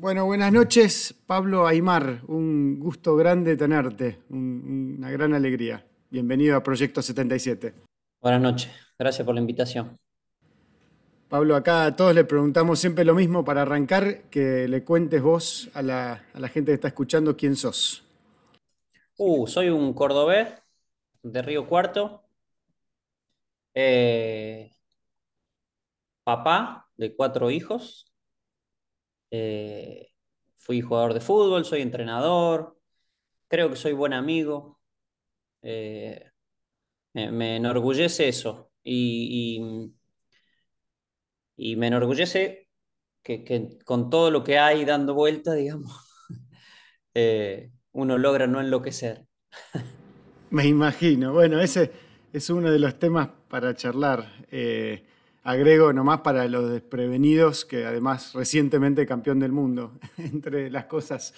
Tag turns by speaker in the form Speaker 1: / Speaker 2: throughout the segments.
Speaker 1: Bueno, buenas noches, Pablo Aymar. Un gusto grande tenerte, una gran alegría. Bienvenido a Proyecto 77.
Speaker 2: Buenas noches, gracias por la invitación.
Speaker 1: Pablo, acá a todos le preguntamos siempre lo mismo para arrancar, que le cuentes vos a la, gente que está escuchando quién sos.
Speaker 2: Uh, soy un cordobés de Río Cuarto, eh, papá de cuatro hijos, eh, fui jugador de fútbol, soy entrenador, creo que soy buen amigo. Eh, me, enorgullece eso. Y, y, me enorgullece que, con todo lo que hay dando vuelta, digamos, eh, uno logra no enloquecer.
Speaker 1: Me imagino. Bueno, ese es uno de los temas para charlar. Agrego nomás para los desprevenidos, que además recientemente campeón del mundo, entre las cosas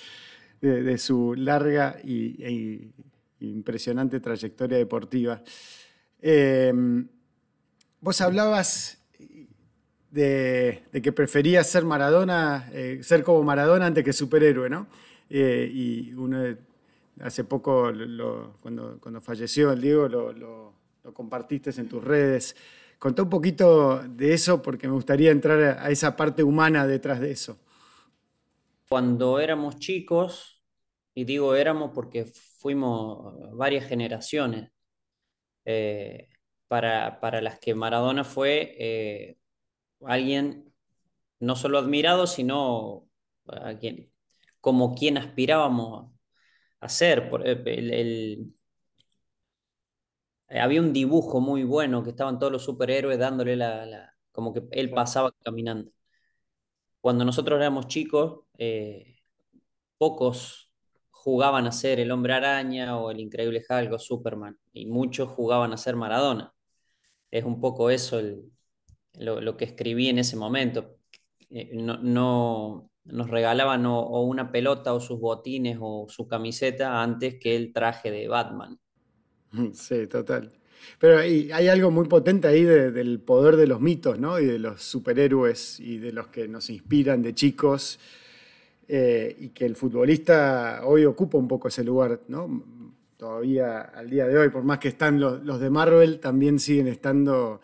Speaker 1: de, su larga y, impresionante trayectoria deportiva. Eh, vos hablabas de, que preferías ser Maradona, eh, ser como Maradona antes que superhéroe, ¿no? Eh, y uno hace poco, cuando, cuando, falleció el Diego, lo compartiste en tus redes. Contá un poquito de eso porque me gustaría entrar a esa parte humana detrás de eso.
Speaker 2: Cuando éramos chicos, y digo éramos porque fuimos varias generaciones, eh, para, las que Maradona fue eh, alguien no solo admirado, sino como quien aspirábamos a ser. Eh, el, había un dibujo muy bueno que estaban todos los superhéroes dándole la, como que él pasaba caminando. Cuando nosotros éramos chicos, eh, pocos jugaban a ser el hombre araña o el increíble Hulk o Superman, y muchos jugaban a ser Maradona. Es un poco eso lo, que escribí en ese momento. Eh, no, nos regalaban o una pelota o sus botines o su camiseta antes que el traje de Batman.
Speaker 1: Sí, total. Pero hay, algo muy potente ahí del poder de los mitos, ¿no? Y de los superhéroes y de los que nos inspiran de chicos. Eh, y que el futbolista hoy ocupa un poco ese lugar, ¿no? Todavía al día de hoy, por más que están los, de Marvel, también siguen estando.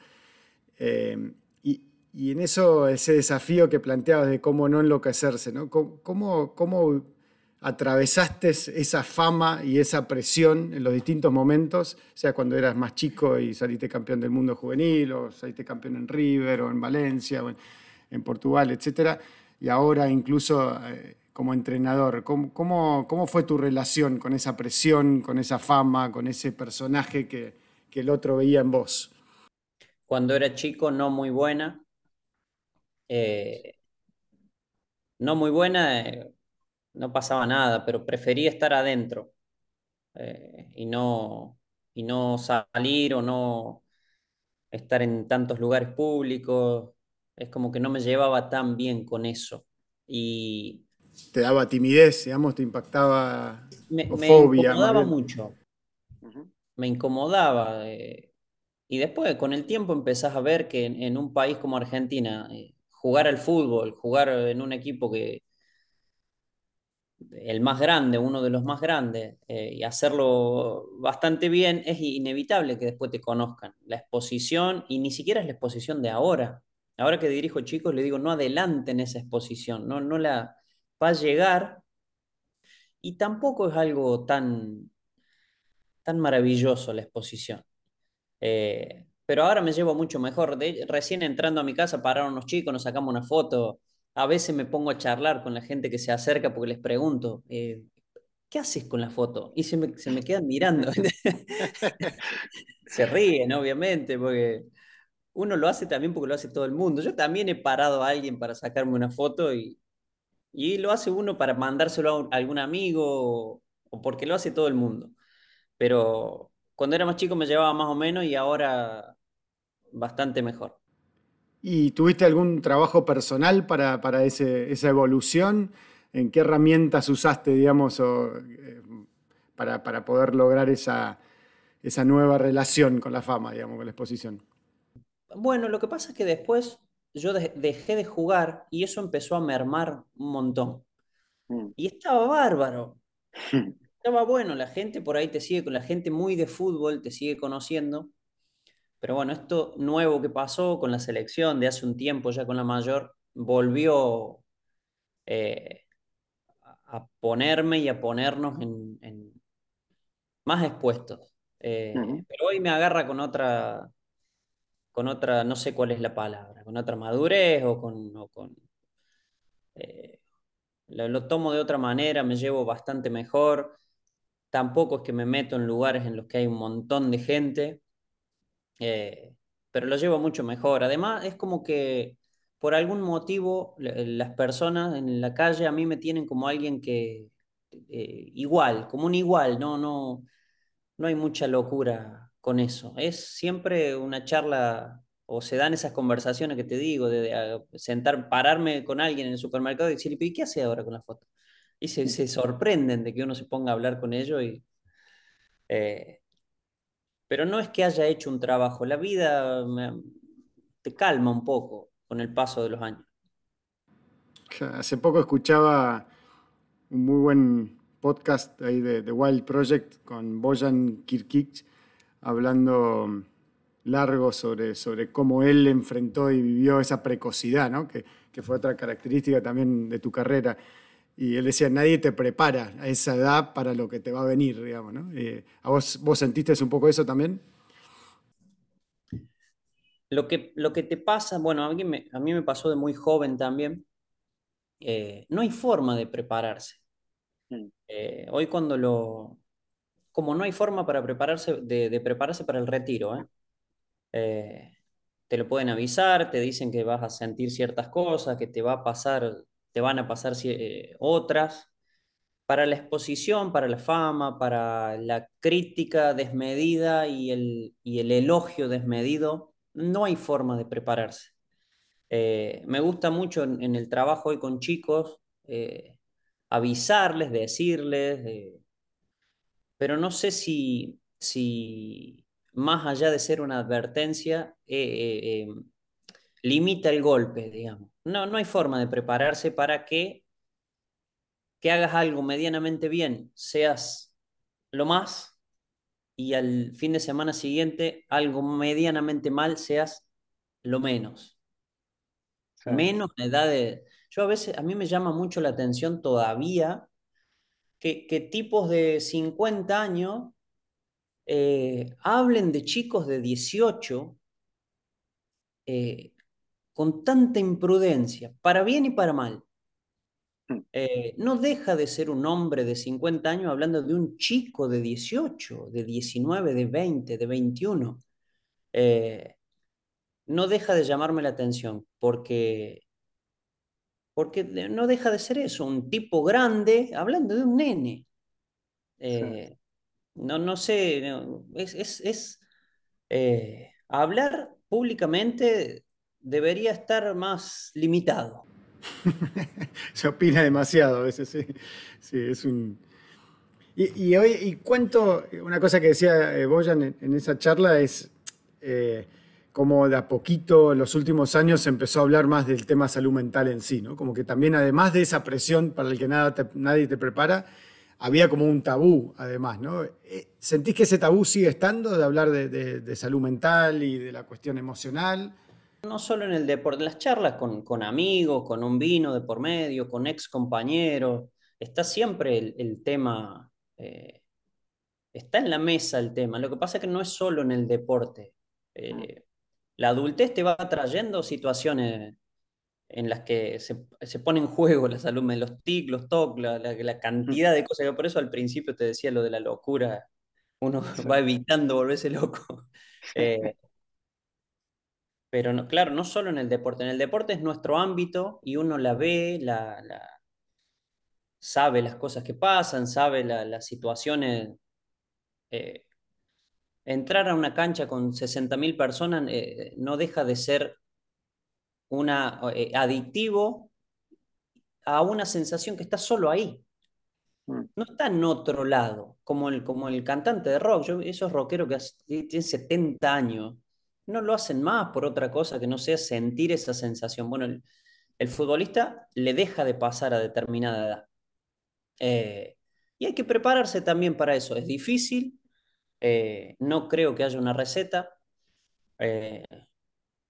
Speaker 1: Eh, y, en eso, ese desafío que planteabas de cómo no enloquecerse, ¿no? ¿Cómo, cómo atravesaste esa fama y esa presión en los distintos momentos, sea cuando eras más chico y saliste campeón del mundo juvenil, o saliste campeón en River, o en Valencia, o en, Portugal, etc. Y ahora incluso eh, como entrenador, ¿cómo, ¿cómo, fue tu relación con esa presión, con esa fama, con ese personaje que, el otro veía en vos?
Speaker 2: Cuando era chico, no muy buena. Eh, no muy buena, eh, no pasaba nada, pero prefería estar adentro eh, y, no, y no salir o no estar en tantos lugares públicos. Es como que no me llevaba tan bien con eso. Y
Speaker 1: te daba timidez, digamos, te impactaba
Speaker 2: me, me incomodaba mucho. Me incomodaba. Eh, y después, con el tiempo, empezás a ver que en, un país como Argentina, eh, jugar al fútbol, jugar en un equipo que, el más grande, uno de los más grandes, eh, y hacerlo bastante bien, es inevitable que después te conozcan. La exposición, y ni siquiera es la exposición de ahora. Ahora que dirijo chicos, le digo, no adelanten esa exposición, no, no la va a llegar. Y tampoco es algo tan, tan maravilloso la exposición. Eh, pero ahora me llevo mucho mejor. recién entrando a mi casa pararon unos chicos, nos sacamos una foto a veces me pongo a charlar con la gente que se acerca porque les pregunto, eh, ¿qué haces con la foto? Y se me, quedan mirando. se ríen, obviamente, porque uno lo hace también porque lo hace todo el mundo. Yo también he parado a alguien para sacarme una foto y, y lo hace uno para mandárselo a algún amigo o, porque lo hace todo el mundo. Pero cuando era más chico me llevaba más o menos y ahora bastante mejor.
Speaker 1: ¿Y tuviste algún trabajo personal para, esa evolución? ¿En qué herramientas usaste, digamos, eh, para, poder lograr esa, nueva relación con la fama, digamos, con la exposición?
Speaker 2: Bueno, lo que pasa es que después yo dejé de jugar y eso empezó a mermar un montón. Mm. Y estaba bárbaro. Estaba bueno, la gente por ahí te sigue, con la gente muy de fútbol te sigue conociendo. Pero bueno, esto nuevo que pasó con la selección de hace un tiempo ya con la mayor, volvió eh, a ponerme y a ponernos en, más expuestos. Eh, pero hoy me agarra con otra, con otra, no sé cuál es la palabra, con otra madurez o con... con eh, lo, tomo de otra manera, me llevo bastante mejor. Tampoco es que me meto en lugares en los que hay un montón de gente, eh, pero lo llevo mucho mejor. Además, es como que por algún motivo las personas en la calle a mí me tienen como alguien que eh, igual, como un igual, no, no, no hay mucha locura con eso. Es siempre una charla o se dan esas conversaciones que te digo, de, sentar, pararme con alguien en el supermercado y decirle, ¿y qué hace ahora con la foto? Y se, sorprenden de que uno se ponga a hablar con ellos y... Eh, pero no es que haya hecho un trabajo, la vida te calma un poco con el paso de los años.
Speaker 1: Hace poco escuchaba un muy buen podcast ahí de Wild Project con Bojan Kirkic hablando largo sobre, sobre cómo él enfrentó y vivió esa precocidad, ¿no? que, que fue otra característica también de tu carrera. Y él decía, nadie te prepara a esa edad para lo que te va a venir, digamos. ¿no? Eh, ¿A vos, vos sentiste un poco eso también?
Speaker 2: Lo que, lo que te pasa, bueno, a mí me, a mí me pasó de muy joven también, eh, no hay forma de prepararse. Mm. Eh, hoy cuando lo... Como no hay forma para prepararse, de, prepararse para el retiro, ¿eh? te lo pueden avisar, te dicen que vas a sentir ciertas cosas, que te va a pasar, te van a pasar otras. Para la exposición, para la fama, para la crítica desmedida y el, elogio desmedido, no hay forma de prepararse. Eh, me gusta mucho en, el trabajo hoy con chicos eh, avisarles, decirles, pero no sé si, si más allá de ser una advertencia, eh, limita el golpe, digamos. No, no hay forma de prepararse para que, que hagas algo medianamente bien, seas lo más y al fin de semana siguiente algo medianamente mal seas lo menos. Menos la edad de... Yo a veces, a mí me llama mucho la atención todavía que, tipos de 50 años eh, hablen de chicos de 18 eh, con tanta imprudencia, para bien y para mal. Eh, no deja de ser un hombre de 50 años hablando de un chico de 18, de 19, de 20, de 21. Eh, no deja de llamarme la atención porque, porque no deja de ser eso, un tipo grande hablando de un nene. Eh, no, no sé, es, es hablar públicamente debería estar más limitado.
Speaker 1: Se opina demasiado a veces, sí. es un... Y, hoy, y cuento, una cosa que decía eh, Boyan en, esa charla es eh, como de a poquito en los últimos años se empezó a hablar más del tema salud mental en sí, ¿no? Como que también además de esa presión para el que nada nadie te prepara, había como un tabú además, ¿no? Eh, ¿Sentís que ese tabú sigue estando de hablar de salud mental y de la cuestión emocional?
Speaker 2: No solo en el deporte, las charlas con, amigos, con un vino de por medio, con ex compañeros, está siempre el, tema, eh, está en la mesa el tema. Lo que pasa es que no es solo en el deporte. Eh, la adultez te va trayendo situaciones en las que se, pone en juego la salud, los tic, los toc, la, cantidad de cosas. Por eso al principio te decía lo de la locura. Uno va evitando volverse loco. Eh, pero no, claro, no solo en el deporte. En el deporte es nuestro ámbito y uno la ve, la, sabe las cosas que pasan, sabe las situaciones. Eh, entrar a una cancha con 60.000 personas eh, no deja de ser una, eh, adictivo a una sensación que está solo ahí. Mm. No está en otro lado, como el, como el cantante de rock. Yo, esos rockeros que tienen 70 años, no lo hacen más por otra cosa que no sea sentir esa sensación. Bueno, el, futbolista le deja de pasar a determinada edad. Eh, y hay que prepararse también para eso. Es difícil, eh, no creo que haya una receta, eh,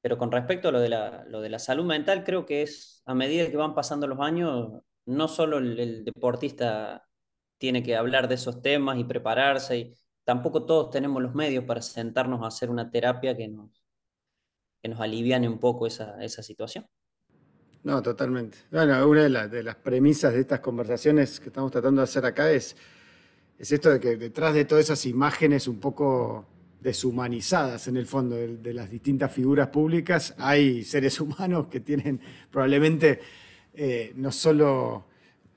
Speaker 2: pero con respecto a lo de, la, lo de la salud mental, creo que es a medida que van pasando los años, no solo el, deportista tiene que hablar de esos temas y prepararse, tampoco todos tenemos los medios para sentarnos a hacer una terapia que nos, que nos aliviane un poco esa, esa situación.
Speaker 1: No, totalmente. Bueno, una de, de las premisas de estas conversaciones que estamos tratando de hacer acá es, es esto de que detrás de todas esas imágenes un poco deshumanizadas en el fondo de, de las distintas figuras públicas, hay seres humanos que tienen probablemente eh, no solo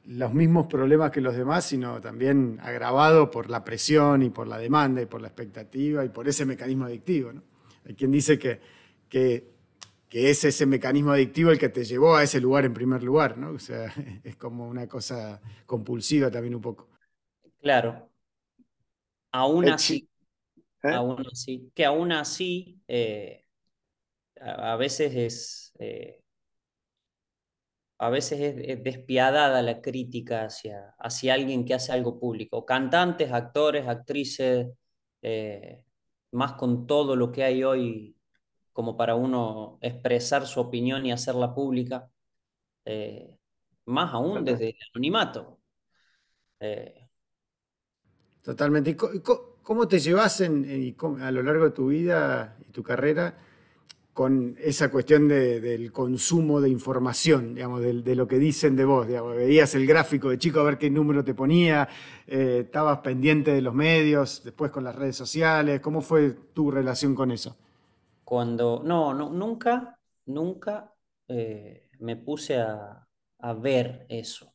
Speaker 1: los mismos problemas que los demás, sino también agravado por la presión y por la demanda y por la expectativa y por ese mecanismo adictivo. ¿no? Hay quien dice que, que, que es ese mecanismo adictivo el que te llevó a ese lugar en primer lugar, ¿no? O sea, es como una cosa compulsiva también un poco.
Speaker 2: Claro, aún
Speaker 3: Eh, sí,
Speaker 2: así,
Speaker 3: ¿eh?
Speaker 2: aún así, que aún así eh, a, a veces es, eh, a veces es, es despiadada la crítica hacia, hacia alguien que hace algo público. Cantantes, actores, actrices, eh, más con todo lo que hay hoy como para uno expresar su opinión y hacerla pública, eh, más aún desde el anonimato. Eh,
Speaker 1: Totalmente. ¿Y co- y co- cómo te llevas en- en- a lo largo de tu vida y tu carrera con esa cuestión de- del consumo de información, digamos, de, lo que dicen de vos? Digamos, veías el gráfico de chico a ver qué número te ponía, eh, estabas pendiente de los medios, después con las redes sociales. ¿Cómo fue tu relación con eso?
Speaker 2: Cuando, no, no, nunca, nunca eh, me puse a, a ver eso.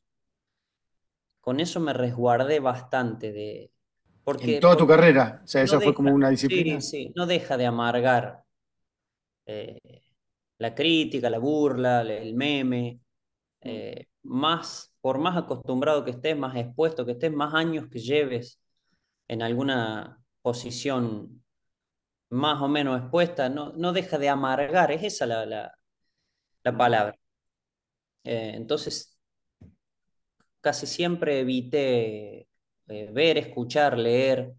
Speaker 2: Con eso me resguardé bastante de,
Speaker 1: En
Speaker 2: porque,
Speaker 1: toda tu
Speaker 2: porque
Speaker 1: carrera, o sea,
Speaker 2: no
Speaker 1: eso fue como una
Speaker 2: sí,
Speaker 1: disciplina.
Speaker 2: sí, no deja de amargar eh, la crítica, la burla, el meme,
Speaker 3: Mm,
Speaker 2: eh, más, por más acostumbrado que estés, más expuesto que estés, más años que lleves en alguna posición más o menos expuesta, no, no deja de amargar, es esa la, la, la palabra. Eh, entonces, casi siempre evité eh, ver, escuchar, leer,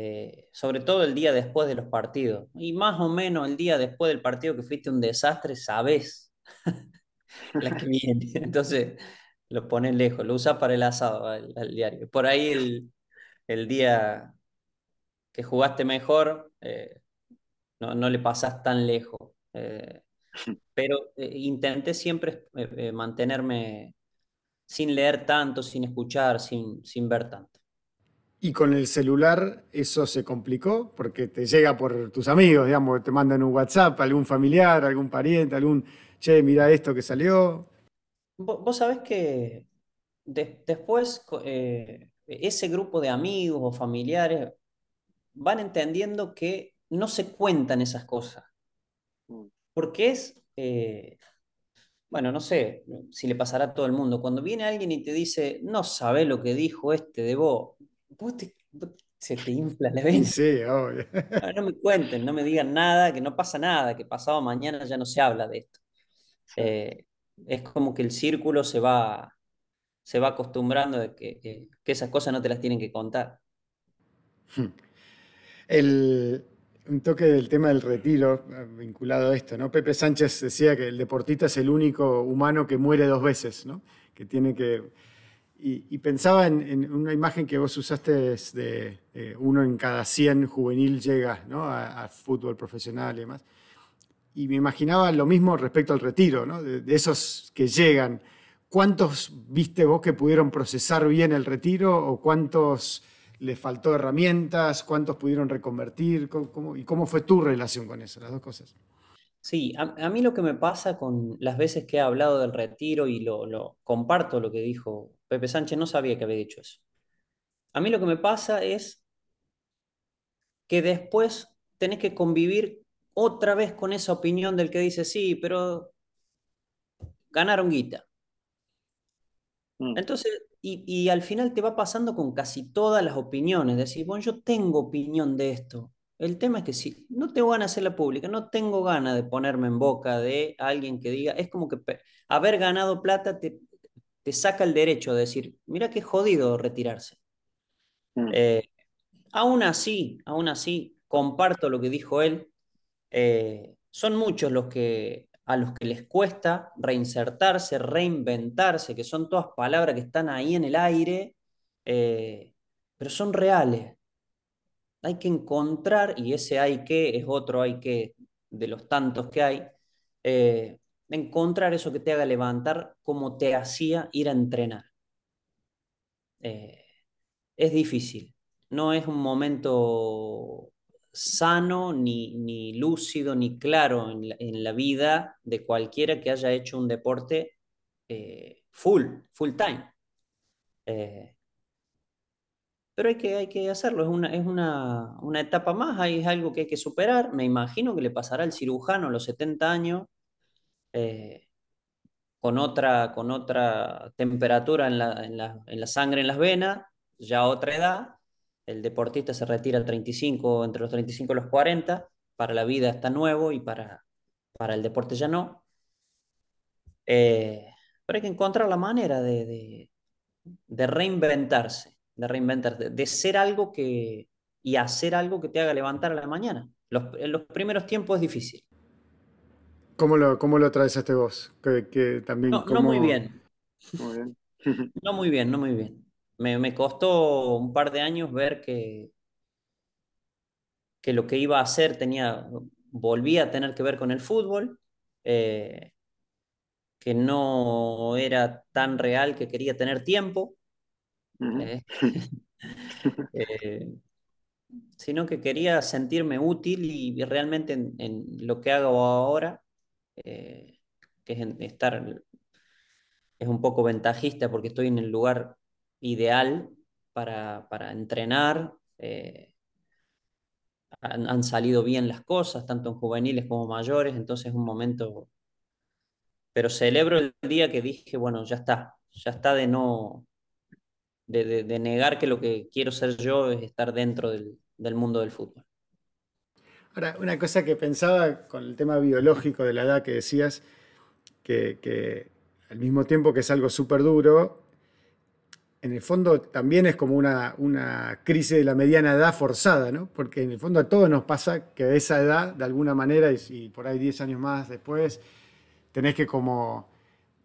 Speaker 2: eh, sobre todo el día después de los partidos. Y más o menos el día después del partido que fuiste un desastre, sabes la que viene. Entonces, lo pones lejos, lo usas para el asado al, al diario. Por ahí el, el día que jugaste mejor, eh, no, no le pasas tan lejos. Eh, pero intenté siempre mantenerme sin leer tanto, sin escuchar, sin, sin ver tanto.
Speaker 1: Y con el celular eso se complicó porque te llega por tus amigos, digamos, te mandan un WhatsApp, algún familiar, algún pariente, algún, che, mira esto que salió.
Speaker 2: Vo- Vos sabés que de- después eh, ese grupo de amigos o familiares van entendiendo que no se cuentan esas cosas,
Speaker 3: mm,
Speaker 2: porque es, eh, bueno, no sé si le pasará a todo el mundo, cuando viene alguien y te dice, no sabe lo que dijo este de vos, vos te- vos- se te infla la
Speaker 1: Y
Speaker 2: vena.
Speaker 1: sí, obvio.
Speaker 2: No, no me cuenten, no me digan nada, que no pasa nada, que pasado mañana ya no se habla de esto.
Speaker 3: sí.
Speaker 2: Eh, es como que el círculo se va, se va acostumbrando de que, que- que esas cosas no te las tienen que contar.
Speaker 1: El, un toque del tema del retiro eh, vinculado a esto, ¿no? Pepe Sánchez decía que el deportista es el único humano que muere dos veces, ¿no? Que tiene que... Y, y pensaba en, en una imagen que vos usaste de eh, uno en cada 100 juvenil llega, ¿no? A, a fútbol profesional y demás. Y me imaginaba lo mismo respecto al retiro, ¿no? De, de esos que llegan. ¿Cuántos viste vos que pudieron procesar bien el retiro o cuántos les faltó herramientas? ¿Cuántos pudieron reconvertir? ¿Cómo- cómo- ¿Y cómo fue tu relación con eso? Las dos cosas.
Speaker 2: Sí, a, a mí lo que me pasa con las veces que he hablado del retiro y lo, lo comparto lo que dijo Pepe Sánchez, no sabía que había dicho eso. A mí lo que me pasa es que después tenés que convivir otra vez con esa opinión del que dice, sí, pero ganaron guita.
Speaker 3: mm,
Speaker 2: Entonces, y, y al final te va pasando con casi todas las opiniones. Decir, bueno, yo tengo opinión de esto. El tema es que si no tengo ganas de hacerla pública, no tengo ganas de ponerme en boca de alguien que diga, es como que haber ganado plata te, te saca el derecho de decir, mira qué jodido retirarse.
Speaker 3: Mm.
Speaker 2: Eh, aún así, aún así, comparto lo que dijo él. Eh, son muchos los que a los que les cuesta reinsertarse, reinventarse, que son todas palabras que están ahí en el aire, eh, pero son reales. Hay que encontrar, y ese hay que es otro hay que de los tantos que hay, eh, encontrar eso que te haga levantar como te hacía ir a entrenar. Eh, es difícil, no es un momento sano, ni, ni lúcido, ni claro en la, en la, vida de cualquiera que haya hecho un deporte eh, full, full time. Eh, pero hay que, hay que hacerlo, es, una, es una, una etapa más, hay, algo que hay que superar. Me imagino que le pasará al cirujano a los 70 años, eh, con, otra, con otra temperatura en la, en, la, en la sangre, en las venas, ya otra edad, el deportista se retira 35, entre los 35 y los 40, para la vida está nuevo y para, para el deporte ya no. Eh, pero hay que encontrar la manera de, de, de reinventarse, de reinventarse, de ser algo que, y hacer algo que te haga levantar a la mañana. Los, en los primeros tiempos es difícil.
Speaker 1: ¿Cómo lo, cómo lo atravesaste vos? Que, que también,
Speaker 2: no,
Speaker 1: cómo...
Speaker 2: no muy bien.
Speaker 3: Muy bien.
Speaker 2: no muy bien, no muy bien. Me, me, costó un par de años ver que, que lo que iba a hacer tenía, volvía a tener que ver con el fútbol, eh, que no era tan real que quería tener tiempo,
Speaker 3: Uh -huh.
Speaker 2: eh, eh, sino que quería sentirme útil y, y realmente en, en, lo que hago ahora, eh, que es estar, es un poco ventajista porque estoy en el lugar ideal para, para entrenar. Eh, han, salido bien las cosas, tanto en juveniles como mayores, entonces es un momento... Pero celebro el día que dije, bueno, ya está, ya está de no... De, de negar que lo que quiero ser yo es estar dentro del, del mundo del fútbol.
Speaker 1: Ahora, una cosa que pensaba con el tema biológico de la edad que decías, que, al mismo tiempo que es algo súper duro, en el fondo también es como una, una, crisis de la mediana edad forzada, ¿no? Porque en el fondo a todos nos pasa que a esa edad, de alguna manera, y, y por ahí 10 años más después, tenés que como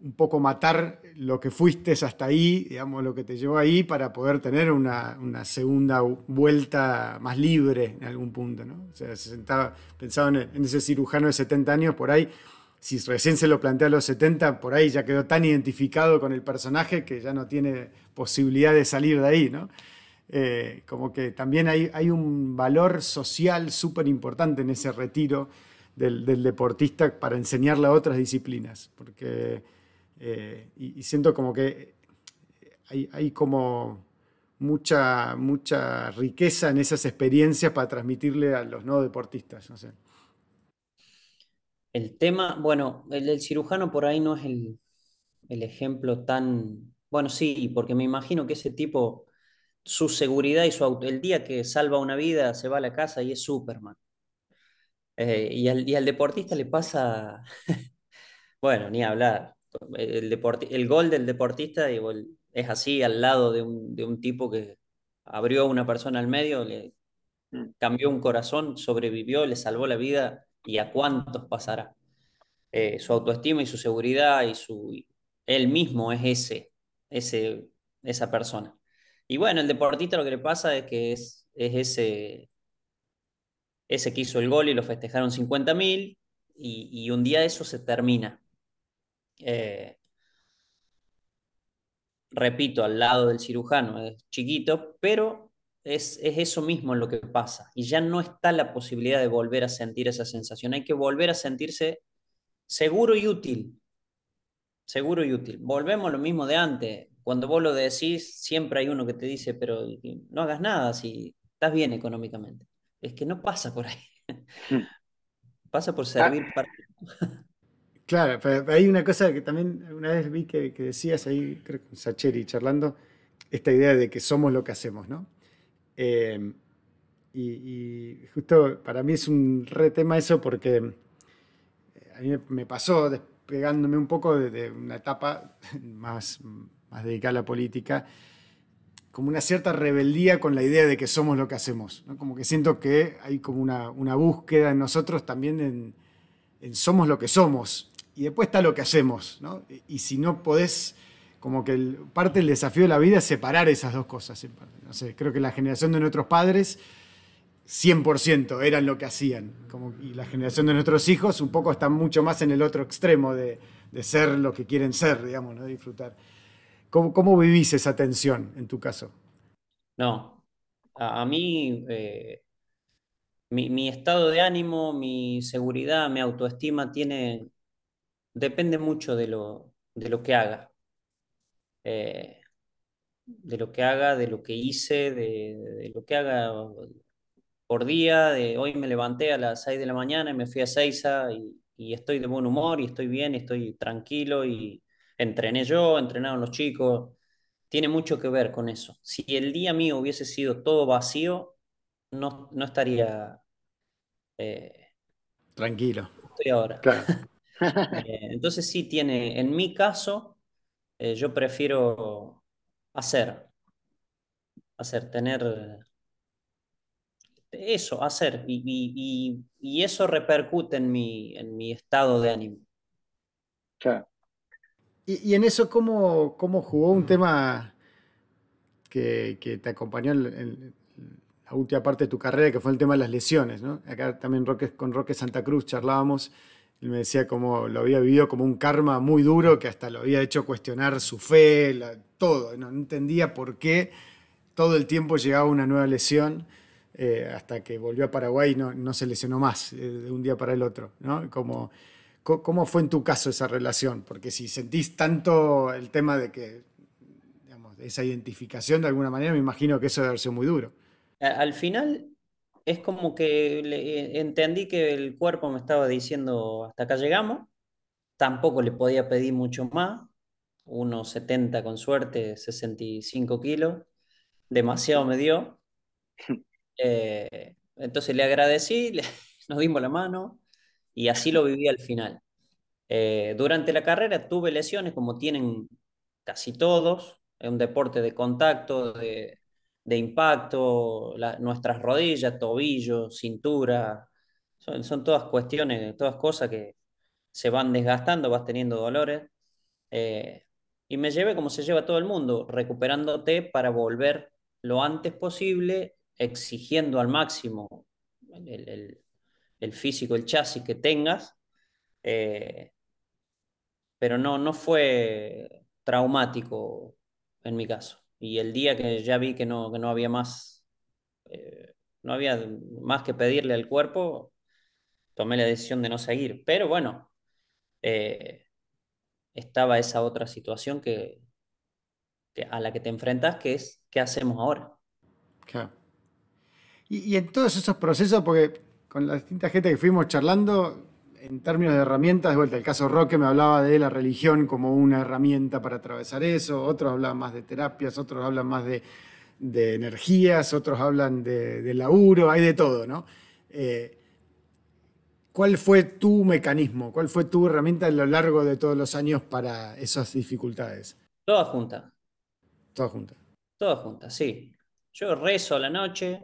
Speaker 1: un poco matar lo que fuiste hasta ahí, digamos, lo que te llevó ahí, para poder tener una, una segunda vuelta más libre en algún punto, ¿no? O sea, se sentaba, pensaba en, en ese cirujano de 70 años por ahí, si recién se lo plantea a los 70, por ahí ya quedó tan identificado con el personaje que ya no tiene posibilidad de salir de ahí, ¿no? Eh, como que también hay, hay un valor social súper importante en ese retiro del, del, deportista para enseñarle a otras disciplinas, porque eh, y, siento como que hay, hay como mucha, mucha riqueza en esas experiencias para transmitirle a los no deportistas.
Speaker 2: El tema, bueno, el del cirujano por ahí no es el, el, ejemplo tan... Bueno, sí, porque me imagino que ese tipo, su seguridad y su auto, el día que salva una vida, se va a la casa y es Superman. Eh, y, al, y, al, deportista le pasa, bueno, ni hablar. El, deporti el gol del deportista igual, es así al lado de un, de un tipo que abrió a una persona al medio, le cambió un corazón, sobrevivió, le salvó la vida y a cuántos pasará. Eh, su autoestima y su seguridad y su él mismo es ese, ese, esa persona. Y bueno, el deportista lo que le pasa es que es, es ese, ese que hizo el gol y lo festejaron 50 mil y, y, un día eso se termina. Eh, repito, al lado del cirujano, es chiquito, pero es, es, eso mismo lo que pasa. Y ya no está la posibilidad de volver a sentir esa sensación. Hay que volver a sentirse seguro y útil. Seguro y útil. Volvemos a lo mismo de antes. Cuando vos lo decís, siempre hay uno que te dice, pero no hagas nada si estás bien económicamente. Es que no pasa por ahí. pasa por servir ah. para...
Speaker 1: Claro, pero hay una cosa que también una vez vi que, decías ahí, creo con Sacheri charlando, esta idea de que somos lo que hacemos, ¿no? Eh, y, justo para mí es un re tema eso porque a mí me pasó pegándome un poco de, una etapa más, más dedicada a la política, como una cierta rebeldía con la idea de que somos lo que hacemos. Como que siento que hay como una, búsqueda en nosotros también en, somos lo que somos. Y después está lo que hacemos. Y, si no podés, como que parte del desafío de la vida es separar esas dos cosas. No sé, creo que la generación de nuestros padres 100% eran lo que hacían. Y la generación de nuestros hijos un poco está mucho más en el otro extremo de, ser lo que quieren ser, digamos, ¿no? disfrutar. ¿Cómo, vivís esa tensión en tu caso?
Speaker 2: No, a, mí eh, mi, estado de ánimo, mi seguridad, mi autoestima tiene, depende mucho de lo, de lo que haga. Eh, de lo que haga, de lo que hice, de, de lo que haga por día, de hoy me levanté a las 6 de la mañana y me fui a Seiza y, y estoy de buen humor y estoy bien y estoy tranquilo y entrené yo, entrenaron los chicos, tiene mucho que ver con eso. Si el día mío hubiese sido todo vacío, no, no estaría...
Speaker 1: Eh, tranquilo.
Speaker 2: Estoy ahora. Eh, entonces sí tiene, en mi caso, eh, yo prefiero hacer, hacer, tener eso, hacer, y, eso repercute en mi, en mi estado de ánimo.
Speaker 1: Y, en eso, ¿cómo, ¿cómo, jugó un tema que, te acompañó en, la última parte de tu carrera, que fue el tema de las lesiones? ¿no? Acá también con Roque Santa Cruz charlábamos, él me decía cómo lo había vivido como un karma muy duro, que hasta lo había hecho cuestionar su fe, todo, no entendía por qué todo el tiempo llegaba una nueva lesión. Eh, hasta que volvió a Paraguay y no, se lesionó más eh, de un día para el otro. ¿no? Como, ¿Cómo fue en tu caso esa relación? Porque si sentís tanto el tema de que, digamos, esa identificación de alguna manera, me imagino que eso debe haber sido muy duro.
Speaker 2: Al final es como que entendí que el cuerpo me estaba diciendo hasta acá llegamos, tampoco le podía pedir mucho más, unos 70 con suerte, 65 kilos, demasiado me dio. Eh, entonces le agradecí, nos dimos la mano y así lo viví al final. Eh, durante la carrera tuve lesiones como tienen casi todos, es un deporte de contacto, de, impacto, nuestras rodillas, tobillo, cintura, son, todas cuestiones, todas cosas que se van desgastando, vas teniendo dolores. Eh, y me llevé como se lleva todo el mundo, recuperándote para volver lo antes posible exigiendo al máximo el, físico, el chasis que tengas, eh, pero no, no fue traumático en mi caso. Y el día que ya vi que no, que no había más, eh, no había más que pedirle al cuerpo, tomé la decisión de no seguir. Pero bueno, eh, estaba esa otra situación que, a la que te enfrentas, que es ¿qué hacemos ahora?
Speaker 1: Y, en todos esos procesos, porque con la distinta gente que fuimos charlando, en términos de herramientas, de vuelta, el caso Roque me hablaba de la religión como una herramienta para atravesar eso, otros hablan más de terapias, otros hablan más de, energías, otros hablan de, laburo, hay de todo, ¿no? Eh, ¿Cuál fue tu mecanismo? ¿Cuál fue tu herramienta a lo largo de todos los años para esas dificultades?
Speaker 2: Todas juntas.
Speaker 1: Todas juntas.
Speaker 2: Todas juntas, sí. Yo rezo a la noche,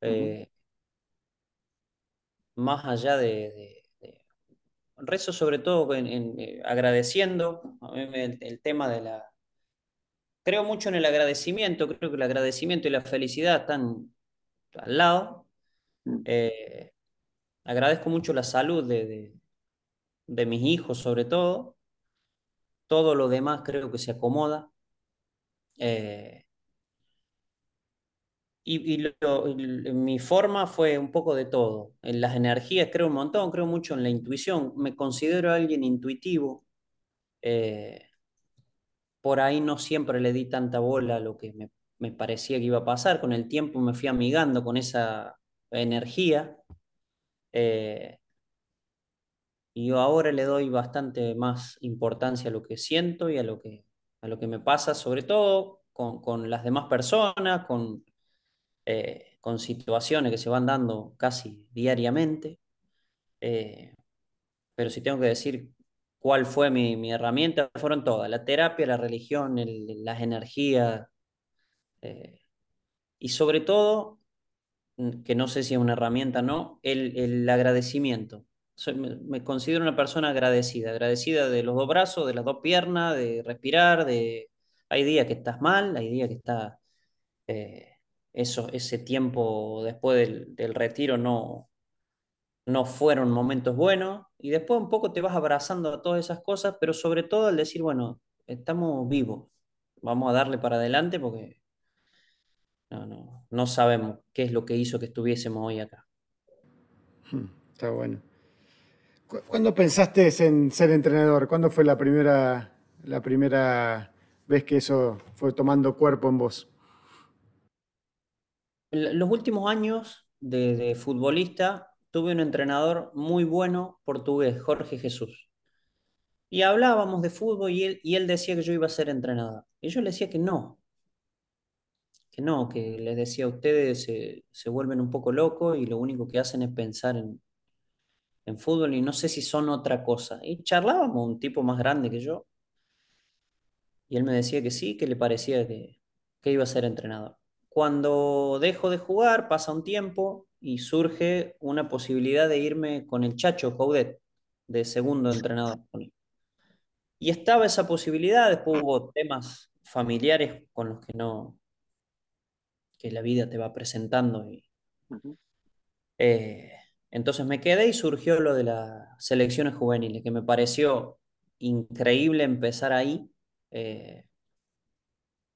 Speaker 2: eh, más allá de, rezo sobre todo en, eh, agradeciendo, el, tema de la... Creo mucho en el agradecimiento, creo que el agradecimiento y la felicidad están al lado. Eh, agradezco mucho la salud de, de, mis hijos sobre todo. Todo lo demás creo que se acomoda. Y, mi forma fue un poco de todo. En las energías creo un montón, creo mucho en la intuición. Me considero alguien intuitivo. Eh, por ahí no siempre le di tanta bola a lo que me, parecía que iba a pasar. Con el tiempo me fui amigando con esa energía. Eh, y yo ahora le doy bastante más importancia a lo que siento y a lo que, a lo que me pasa, sobre todo con, con las demás personas, con, eh, con situaciones que se van dando casi diariamente. Eh, pero si tengo que decir ¿cuál fue mi, herramienta? Fueron todas, la terapia, la religión, las energías, eh, y sobre todo, mm, que no sé si es una herramienta o no, el, agradecimiento. me, considero una persona agradecida, agradecida de los dos brazos, de las dos piernas, de respirar, de... Hay días que estás mal, hay días que estás... eso, ese tiempo después del, retiro no, no fueron momentos buenos y después un poco te vas abrazando a todas esas cosas, pero sobre todo el decir, bueno, estamos vivos, vamos a darle para adelante porque no, no, no sabemos qué es lo que hizo que estuviésemos hoy acá.
Speaker 1: Hmm, está bueno. ¿Cuándo pensaste en ser entrenador? ¿Cuándo fue la primera, la primera vez que eso fue tomando cuerpo en vos?
Speaker 2: Los últimos años de, futbolista tuve un entrenador muy bueno portugués, Jorge Jesús. Y hablábamos de fútbol y él, decía que yo iba a ser entrenador. Y yo le decía que no, que no, que les decía a ustedes se, se vuelven un poco locos y lo único que hacen es pensar en, en fútbol y no sé si son otra cosa. Y charlábamos, un tipo más grande que yo, y él me decía que sí, que le parecía que, que iba a ser entrenador. Cuando dejo de jugar, pasa un tiempo y surge una posibilidad de irme con el Chacho Coudet, de segundo entrenador. Y estaba esa posibilidad, después hubo temas familiares con los que no, que la vida te va presentando. Y, eh, entonces me quedé y surgió lo de las selecciones juveniles, que me pareció increíble empezar ahí. Eh,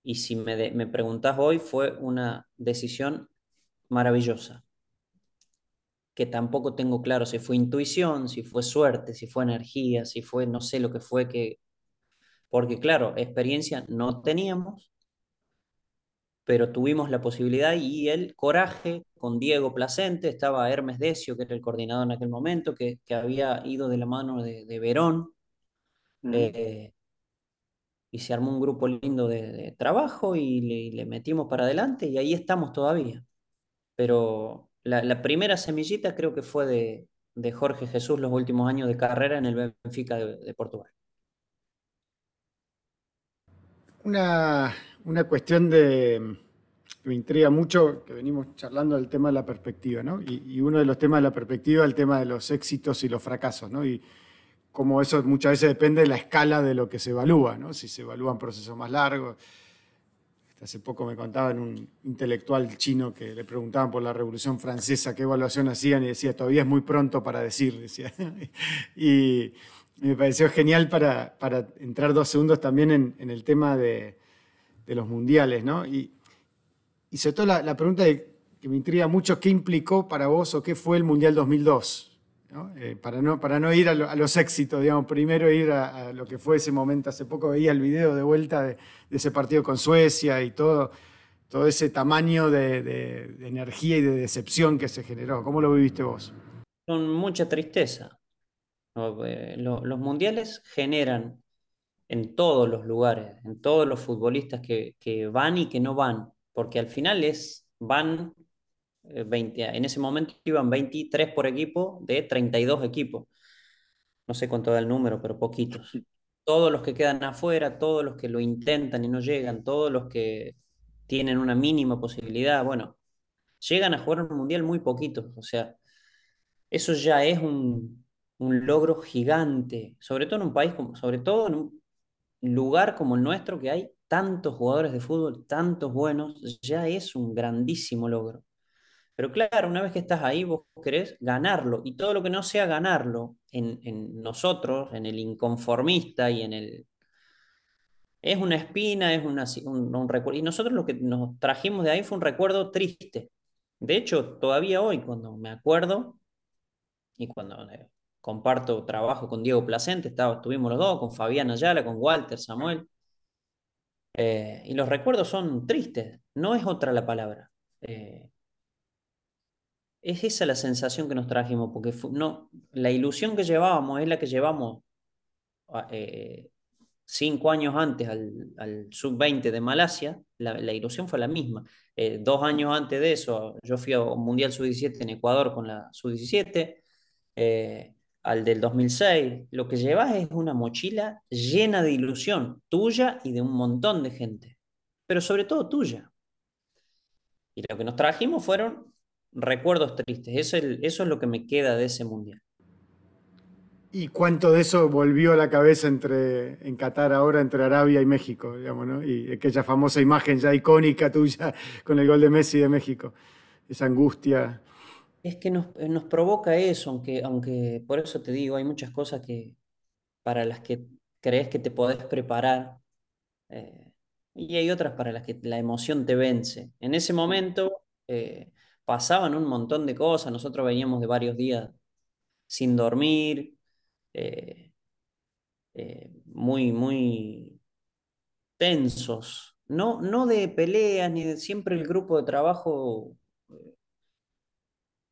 Speaker 2: y si me, me preguntas hoy, fue una decisión maravillosa, que tampoco tengo claro si fue intuición, si fue suerte, si fue energía, si fue no sé lo que fue que... Porque claro, experiencia no teníamos, pero tuvimos la posibilidad y el coraje con Diego Placente, estaba Hermes Decio, que era el coordinador en aquel momento, que, que había ido de la mano de, de Verón. Mm. Eh, y se armó un grupo lindo de, trabajo y le, metimos para adelante y ahí estamos todavía. Pero la, primera semillita creo que fue de, Jorge Jesús los últimos años de carrera en el Benfica de, Portugal.
Speaker 1: Una, cuestión de, que me intriga mucho, que venimos charlando del tema de la perspectiva, ¿no? Y, uno de los temas de la perspectiva, el tema de los éxitos y los fracasos, ¿no? Como eso muchas veces depende de la escala de lo que se evalúa, ¿no? si se evalúan procesos más largos. Hace poco me contaban un intelectual chino que le preguntaban por la Revolución Francesa qué evaluación hacían y decía, todavía es muy pronto para decir, decía. y me pareció genial para, para entrar dos segundos también en, el tema de, de, los mundiales, ¿no? Y, y sobre todo la, la pregunta de, que me intriga mucho, ¿qué implicó para vos o qué fue el Mundial 2002? Eh, para, no, para no ir a, los éxitos, digamos, primero ir a, lo que fue ese momento. Hace poco veía el video de vuelta de, ese partido con Suecia y todo, todo ese tamaño de, energía y de decepción que se generó. ¿Cómo lo viviste vos?
Speaker 2: Con mucha tristeza. Eh, los mundiales generan en todos los lugares, en todos los futbolistas que, que van y que no van, porque al final es, van 20, eh, en ese momento iban 23 por equipo de 32 equipos. No sé cuánto da el número, pero poquitos. Todos los que quedan afuera, todos los que lo intentan y no llegan, todos los que tienen una mínima posibilidad, bueno, llegan a jugar un mundial muy poquitos. O sea, eso ya es un, un logro gigante, sobre todo en un país como, sobre todo en un lugar como el nuestro, que hay tantos jugadores de fútbol, tantos buenos, ya es un grandísimo logro. Pero claro, una vez que estás ahí, vos querés ganarlo. Y todo lo que no sea ganarlo en, nosotros, en el inconformista y en el... Es una espina, es un, recuerdo. Y nosotros lo que nos trajimos de ahí fue un recuerdo triste. De hecho, todavía hoy, cuando me acuerdo y cuando eh, comparto trabajo con Diego Placente, estaba, estuvimos los dos, con Fabián Ayala, con Walter, Samuel. Eh, y los recuerdos son tristes, no es otra la palabra. Eh, es esa la sensación que nos trajimos, porque no, la ilusión que llevábamos es la que llevamos ah, eh, cinco años antes al, sub-20 de Malasia, la, ilusión fue la misma. Eh, dos años antes de eso, yo fui a un Mundial sub-17 en Ecuador con la sub-17. Eh, al del 2006, lo que llevas es una mochila llena de ilusión, tuya y de un montón de gente, pero sobre todo tuya. Y lo que nos trajimos fueron recuerdos tristes. Eso es, eso es lo que me queda de ese mundial.
Speaker 1: ¿Y cuánto de eso volvió a la cabeza entre, en Qatar ahora entre Arabia y México, digamos, ¿no? Y aquella famosa imagen ya icónica tuya con el gol de Messi de México, esa angustia.
Speaker 2: Es que nos, nos provoca eso, aunque, aunque por eso te digo, hay muchas cosas que para las que crees que te podés preparar eh, y hay otras para las que la emoción te vence. En ese momento eh, pasaban un montón de cosas, nosotros veníamos de varios días sin dormir, eh, eh, muy, muy tensos. No, no de peleas, ni de siempre el grupo de trabajo, eh,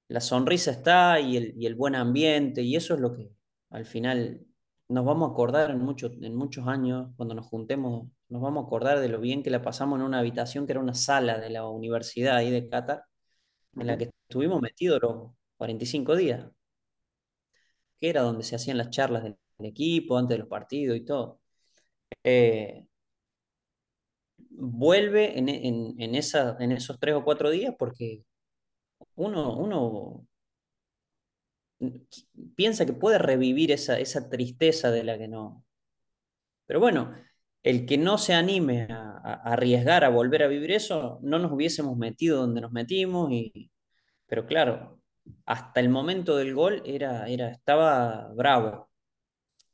Speaker 2: la sonrisa está y el, y el buen ambiente, y eso es lo que al final nos vamos a acordar en, en muchos años, cuando nos juntemos, nos vamos a acordar de lo bien que la pasamos en una habitación que era una sala de la universidad ahí de Qatar, en la que estuvimos metidos los 45 días que era donde se hacían las charlas del, equipo, antes de los partidos y todo. Eh, vuelve en, en, esa, en esos tres o cuatro días porque uno, uno piensa que puede revivir esa, esa tristeza de la que no. Pero bueno, el que no se anime a, arriesgar a volver a vivir eso, no nos hubiésemos metido donde nos metimos. Y, pero claro, hasta el momento del gol era, era, estaba bravo.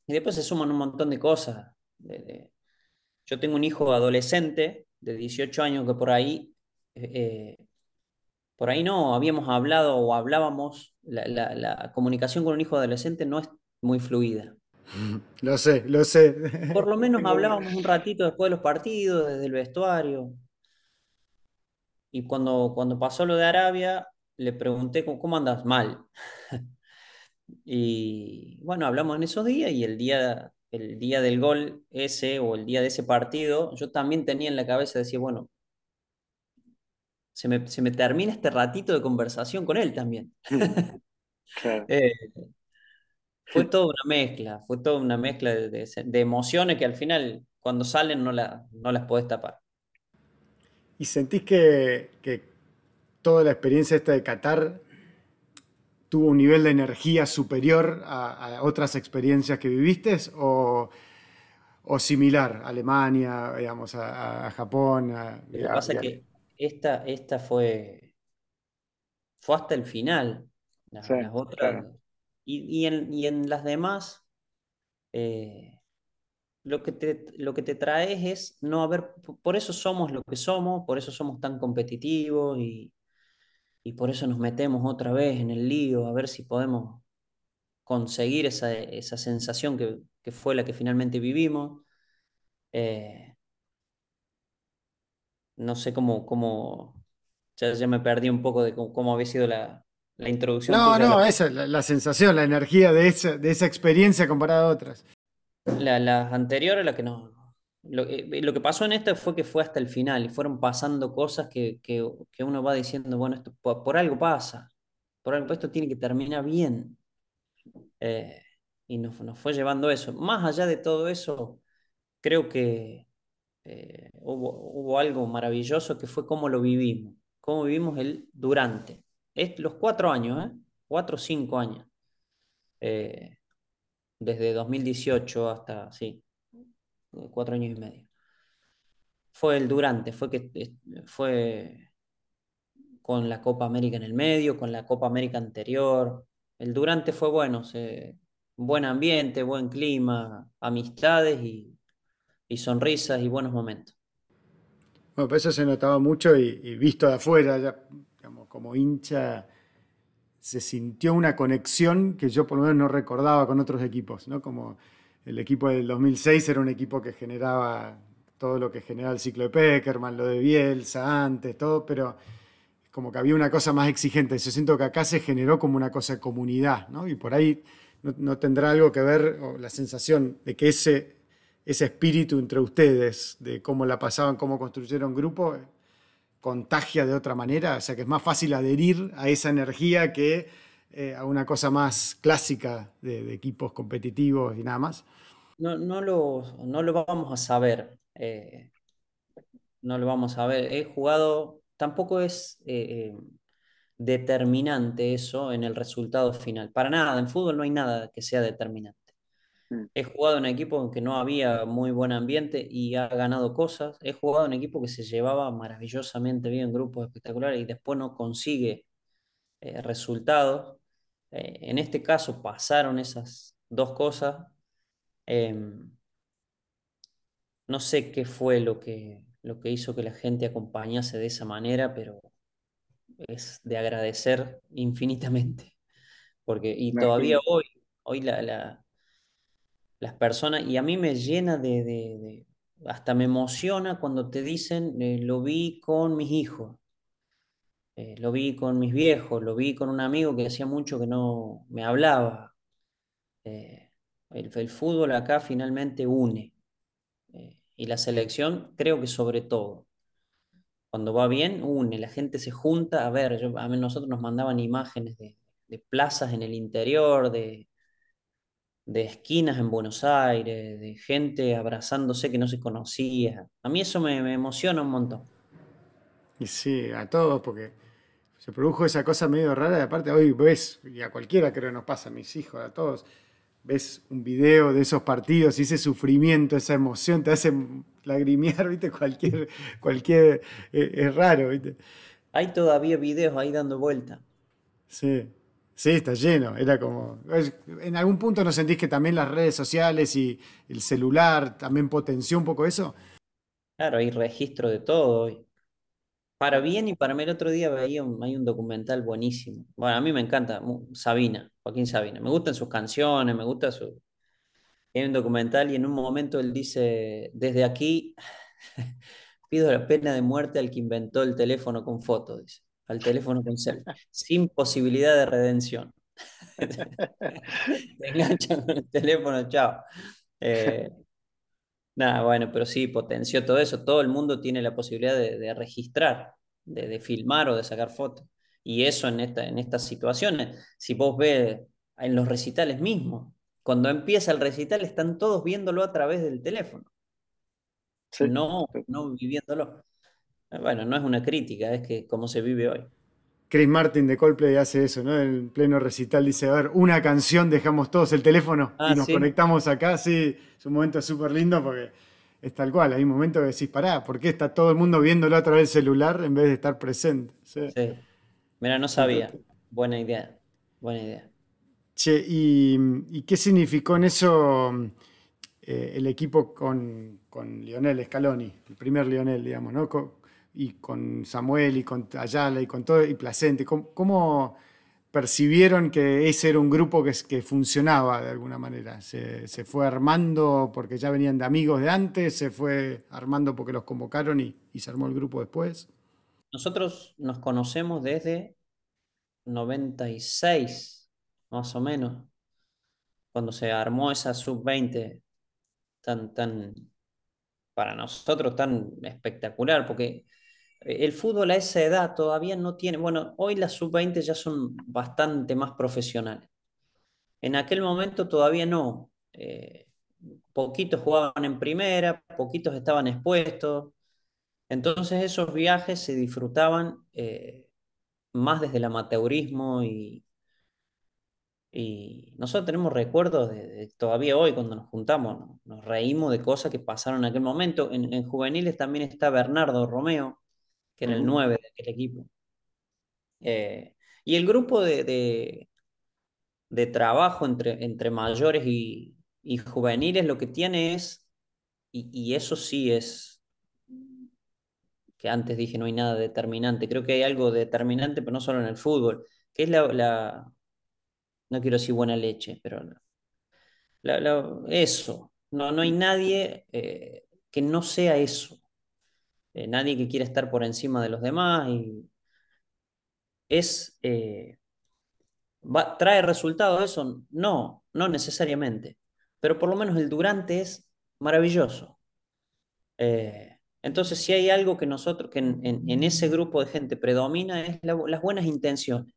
Speaker 2: Y después se suman un montón de cosas. yo tengo un hijo adolescente de 18 años que por ahí, eh, por ahí no, habíamos hablado o hablábamos, la, comunicación con un hijo adolescente no es muy fluida.
Speaker 1: Lo sé, lo sé.
Speaker 2: Por lo menos hablábamos un ratito después de los partidos, desde el vestuario. Y cuando, cuando pasó lo de Arabia, le pregunté cómo, andas mal. y bueno, hablamos en esos días y el día, el día del gol ese o el día de ese partido, yo también tenía en la cabeza, decía, bueno, se me, se me termina este ratito de conversación con él también. Eh, fue toda una mezcla, fue toda una mezcla de, de, emociones que al final cuando salen no, la, no las puedes tapar.
Speaker 1: ¿Y sentís que, que toda la experiencia esta de Qatar tuvo un nivel de energía superior a, otras experiencias que viviste o, similar, Alemania, digamos, a, Japón.
Speaker 2: Lo que pasa es que esta, esta fue, fue hasta el final. Las, otras, y, en, las demás, eh, lo, que te, lo que te traes es no haber, por eso somos lo que somos, por eso somos tan competitivos y, y por eso nos metemos otra vez en el lío a ver si podemos conseguir esa, sensación que, fue la que finalmente vivimos. Eh, no sé cómo, cómo ya, me perdí un poco de cómo, había sido la, introducción.
Speaker 1: No, no, esa es la, sensación, la energía de esa, de esa experiencia comparada a otras.
Speaker 2: Las anteriores, la que no, eh, lo, que pasó en esta fue que fue hasta el final y fueron pasando cosas que, uno va diciendo, bueno, esto por, algo pasa, por algo esto tiene que terminar bien. Eh, y nos, fue llevando eso. Más allá de todo eso, creo que eh, hubo, algo maravilloso que fue cómo lo vivimos, cómo vivimos el durante. Es, los cuatro años, cuatro o cinco años. desde 2018 hasta, sí, cuatro años y medio. Fue el durante, fue que fue con la Copa América en el medio, con la Copa América anterior. El durante fue bueno, buen ambiente, buen clima, amistades y, sonrisas y buenos momentos.
Speaker 1: Bueno, pues eso se notaba mucho y, visto de afuera, ya, como hincha, se sintió una conexión que yo por lo menos no recordaba con otros equipos, ¿no? Como el equipo del 2006 era un equipo que generaba todo lo que generaba el ciclo de Peckerman, lo de Bielsa antes, todo, pero como que había una cosa más exigente. Yo siento que acá se generó como una cosa de comunidad, ¿no? Y por ahí no, tendrá algo que ver la sensación de que ese, ese espíritu entre ustedes, de cómo la pasaban, cómo construyeron grupo, contagia de otra manera, o sea que es más fácil adherir a esa energía que eh, a una cosa más clásica de, equipos competitivos y nada más?
Speaker 2: No, no, lo, no lo vamos a saber. Eh, no lo vamos a ver. He jugado, tampoco es eh, determinante eso en el resultado final. Para nada, en fútbol no hay nada que sea determinante. Mm. He jugado en un equipo en que no había muy buen ambiente y ha ganado cosas. He jugado en un equipo que se llevaba maravillosamente bien, grupos espectaculares y después no consigue eh, resultados. Eh, en este caso pasaron esas dos cosas. Em, no sé qué fue lo que, lo que hizo que la gente acompañase de esa manera, pero es de agradecer infinitamente. Porque, y todavía hoy, hoy la, las personas, y a mí me llena de, hasta me emociona cuando te dicen, eh, lo vi con mis hijos, eh, lo vi con mis viejos, lo vi con un amigo que hacía mucho que no me hablaba. Eh, el, fútbol acá finalmente une. y la selección creo que sobre todo. Cuando va bien, une, la gente se junta. A ver, a nosotros nos mandaban imágenes de, de plazas en el interior, de, de esquinas en Buenos Aires, de gente abrazándose que no se conocía. A mí eso me, emociona un montón.
Speaker 1: Y sí, a todos, porque se produjo esa cosa medio rara. De aparte, hoy ves, y a cualquiera creo que nos pasa, a mis hijos, a todos, ves un video de esos partidos y ese sufrimiento, esa emoción, te hace lagrimear, ¿viste? Cualquier, cualquier, eh, es raro, ¿viste?
Speaker 2: Hay todavía videos ahí dando vuelta.
Speaker 1: Sí. Sí, está lleno. Era como. ¿En algún punto no sentís que también las redes sociales y el celular también potenció un poco eso?
Speaker 2: Claro, hay registro de todo. Para bien y para mí el otro día veía un, hay un documental buenísimo. Bueno, a mí me encanta Sabina, Joaquín Sabina. Me gustan sus canciones, me gusta su. Hay un documental y en un momento él dice: Desde aquí pido la pena de muerte al que inventó el teléfono con fotos, al teléfono con sin posibilidad de redención. Te enganchan con el teléfono, chao. Eh, nada, bueno, pero sí, potenció todo eso. Todo el mundo tiene la posibilidad de, registrar, de, filmar o de sacar fotos. Y eso en, esta, en estas situaciones, si vos ves en los recitales mismos, cuando empieza el recital están todos viéndolo a través del teléfono. No, no viviéndolo. Bueno, no es una crítica, es que cómo se vive hoy.
Speaker 1: Chris Martin de Coldplay hace eso, ¿no? En pleno recital dice, a ver, una canción, dejamos todos el teléfono y ah, nos conectamos acá. Sí, es un momento súper lindo porque es tal cual. Hay un momento que decís, pará, ¿por qué está todo el mundo viéndolo a través del celular en vez de estar presente?
Speaker 2: Sí. Mira, no sabía. Buena idea, buena idea.
Speaker 1: Che, ¿y, qué significó en eso eh, el equipo con, con Lionel Scaloni, el primer Lionel, digamos, ¿no? Y con Samuel y con Ayala y con todo, y Placente, ¿cómo, percibieron que ese era un grupo que, que funcionaba de alguna manera? ¿Se, fue armando porque ya venían de amigos de antes? ¿Se fue armando porque los convocaron y, se armó el grupo después?
Speaker 2: Nosotros nos conocemos desde 96, más o menos, cuando se armó esa sub-20 tan, tan, para nosotros tan espectacular, porque el fútbol a esa edad todavía no tiene, bueno, hoy las sub-20 ya son bastante más profesionales. En aquel momento todavía no. Eh, poquitos jugaban en primera, poquitos estaban expuestos. Entonces esos viajes se disfrutaban eh, más desde el amateurismo y, y nosotros tenemos recuerdos de, todavía hoy cuando nos juntamos, nos reímos de cosas que pasaron en aquel momento. En, en juveniles también está Bernardo Romeo, que era el 9 de aquel equipo. Eh, y el grupo de, de, trabajo entre, entre mayores y, juveniles lo que tiene es, y, eso sí es, que antes dije no hay nada determinante, creo que hay algo determinante, pero no solo en el fútbol, que es la, no quiero decir buena leche, pero eso, no, no hay nadie eh, que no sea eso. Eh, nadie que quiera estar por encima de los demás y es eh, trae resultados eso no no necesariamente pero por lo menos el durante es maravilloso eh, entonces si hay algo que nosotros que en, ese grupo de gente predomina es las buenas intenciones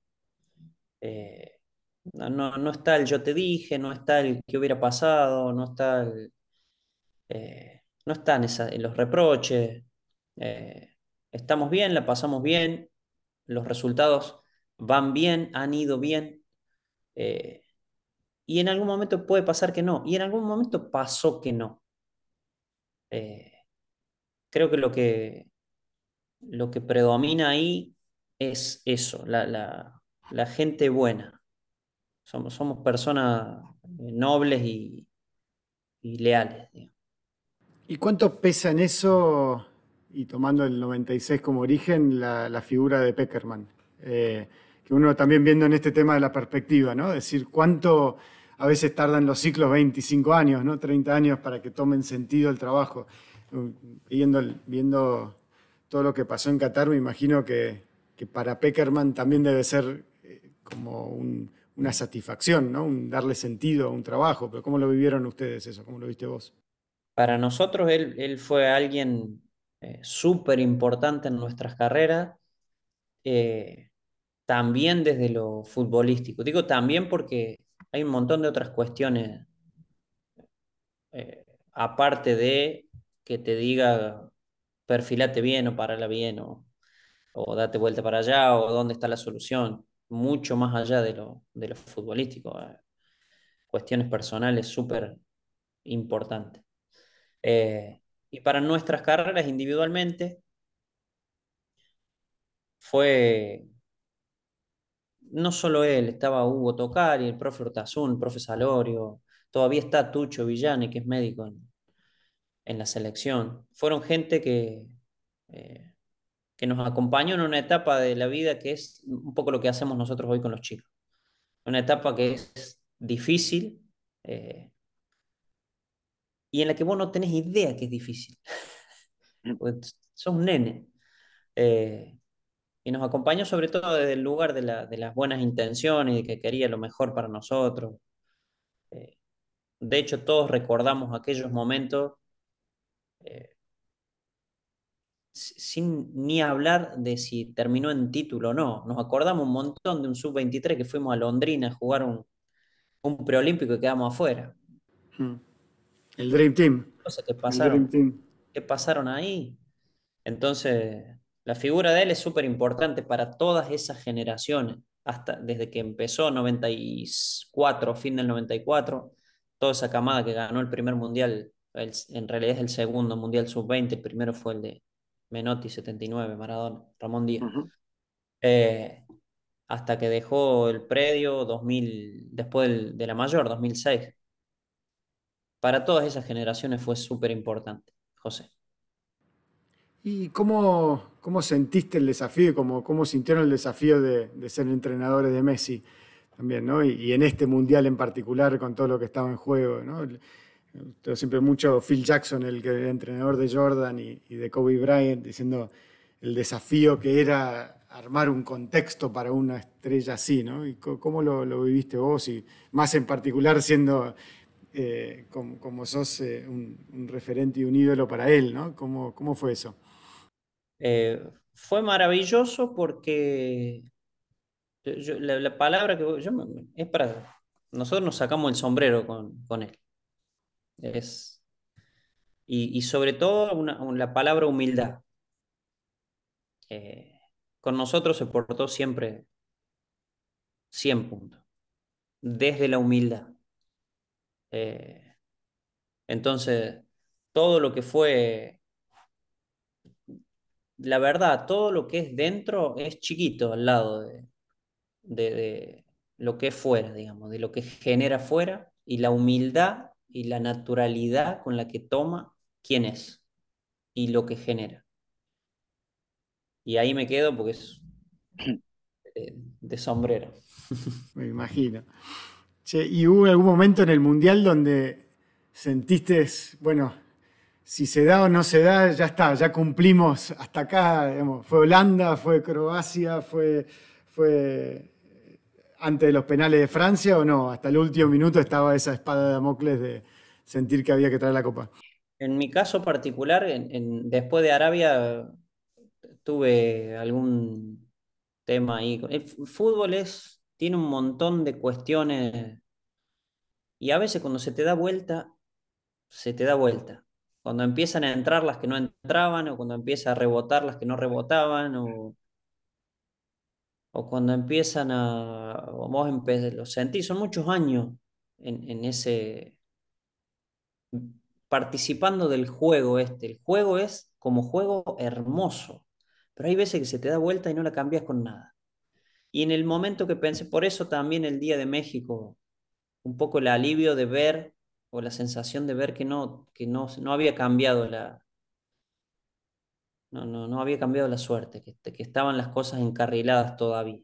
Speaker 2: no, no está el yo te dije, no está el que hubiera pasado, no está no están en los reproches. Eh, estamos bien, la pasamos bien, los resultados van bien, han ido bien. Eh, y en algún momento puede pasar que no. Y en algún momento pasó que no. creo que lo que lo que predomina ahí es eso, la, gente buena. Somos, somos personas nobles y, leales.
Speaker 1: ¿Y cuánto pesa en eso, y tomando el 96 como origen, la, figura de Peckerman? Eh, que uno también viendo en este tema de la perspectiva, ¿no? Es decir, cuánto a veces tardan los ciclos 25 años, ¿no? 30 años para que tomen sentido el trabajo. Viendo, viendo todo lo que pasó en Qatar, me imagino que, para Peckerman también debe ser eh, como una satisfacción, ¿no? Un darle sentido a un trabajo. Pero ¿cómo lo vivieron ustedes eso? ¿Cómo lo viste vos?
Speaker 2: Para nosotros él, fue alguien eh, súper importante en nuestras carreras, eh, también desde lo futbolístico. Digo también porque hay un montón de otras cuestiones, aparte de que te diga perfilate bien o parala bien o, o date vuelta para allá o dónde está la solución, mucho más allá de lo, de lo futbolístico. Eh, cuestiones personales súper importantes. Eh, y para nuestras carreras individualmente fue no solo él, estaba Hugo Tocari, el profe Ortazún, el profe Salorio, todavía está Tucho Villani, que es médico en, en la selección. Fueron gente que, eh, que nos acompañó en una etapa de la vida que es un poco lo que hacemos nosotros hoy con los chicos. Una etapa que es difícil eh, y en la que vos no tenés idea que es difícil. Pues sos un nene. Eh, y nos acompañó sobre todo desde el lugar de, de, las buenas intenciones y de que quería lo mejor para nosotros. de hecho, todos recordamos aquellos momentos eh, sin ni hablar de si terminó en título o no. Nos acordamos un montón de un sub-23 que fuimos a Londrina a jugar un, un preolímpico y quedamos afuera.
Speaker 1: Hmm. El Dream Team.
Speaker 2: Cosas que pasaron, que pasaron ahí. Entonces, la figura de él es súper importante para todas esas generaciones, hasta desde que empezó 94, fin del 94, toda esa camada que ganó el primer mundial en realidad es el segundo Mundial Sub-20, el primero fue el de Menotti 79, Maradona, Ramón Díaz. Eh, hasta que dejó el predio 2000, después de la mayor, 2006. Para todas esas generaciones fue súper importante, José.
Speaker 1: ¿Y cómo, cómo, sentiste el desafío, cómo, cómo sintieron el desafío de, ser entrenadores de Messi también, ¿no? Y, y, en este mundial en particular, con todo lo que estaba en juego, ¿no? Siempre mucho Phil Jackson, el, que, entrenador de Jordan y, de Kobe Bryant, diciendo el desafío que era armar un contexto para una estrella así, ¿no? ¿Y cómo lo, viviste vos? Y más en particular siendo eh, como, sos eh, un, referente y un ídolo para él, ¿no? ¿Cómo, cómo fue eso?
Speaker 2: Eh, fue maravilloso porque la, palabra que yo, es para... Nosotros nos sacamos el sombrero con, con él. Es, y, sobre todo la palabra humildad. Con nosotros se portó siempre 100 puntos, desde la humildad. Eh, entonces, todo lo que fue, la verdad, todo lo que es dentro es chiquito al lado de, de lo que es fuera, digamos, de lo que genera fuera, y la humildad y la naturalidad con la que toma quién es y lo que genera. Y ahí me quedo porque es de, sombrero.
Speaker 1: Me imagino. ¿Y hubo algún momento en el Mundial donde sentiste, bueno, si se da o no se da, ya está, ya cumplimos hasta acá, fue Holanda, fue Croacia, fue, fue antes de los penales de Francia o no? Hasta el último minuto estaba esa espada de Damocles de sentir que había que traer la copa.
Speaker 2: En mi caso particular, después de Arabia, tuve algún tema ahí. El fútbol es, tiene un montón de cuestiones y a veces cuando se te da vuelta, se te da vuelta. Cuando empiezan a entrar las que no entraban o cuando empieza a rebotar las que no rebotaban o, o cuando empiezan a, vos lo sentís, son muchos años en, en ese participando del juego este. El juego es como juego hermoso, pero hay veces que se te da vuelta y no la cambias con nada. Y en el momento que pensé, por eso también el Día de México, un poco el alivio de ver o la sensación de ver que no, que no, no había cambiado la... No, no, no había cambiado la suerte, que, que estaban las cosas encarriladas todavía.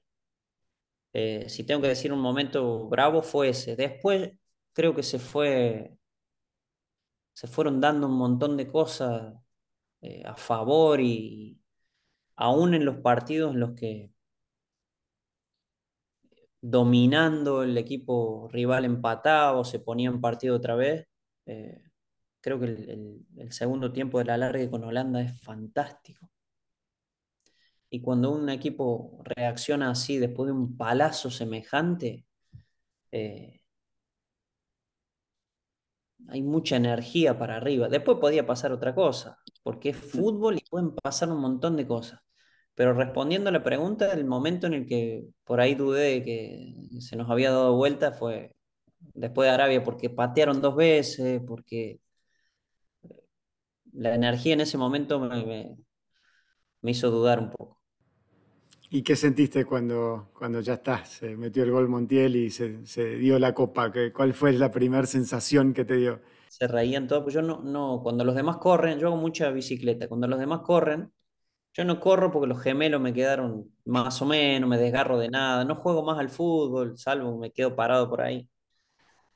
Speaker 2: Eh, si tengo que decir un momento bravo fue ese. Después creo que se fue, se fueron dando un montón de cosas eh, a favor y aún en los partidos en los que dominando el equipo rival empataba o se ponía en partido otra vez. Eh, creo que el, segundo tiempo de la larga con Holanda es fantástico. Y cuando un equipo reacciona así después de un palazo semejante, eh, hay mucha energía para arriba. Después podía pasar otra cosa, porque es fútbol y pueden pasar un montón de cosas. Pero respondiendo a la pregunta, el momento en el que por ahí dudé de que se nos había dado vuelta fue después de Arabia, porque patearon dos veces, porque la energía en ese momento me, hizo dudar un poco.
Speaker 1: ¿Y qué sentiste cuando, cuando ya está? Se metió el gol Montiel y se, dio la copa. ¿Cuál fue la primera sensación que te dio?
Speaker 2: Se reían todos, pues yo no, no, cuando los demás corren, yo hago mucha bicicleta, cuando los demás corren, yo no corro porque los gemelos me quedaron más o menos, me desgarro de nada, no juego más al fútbol, salvo me quedo parado por ahí.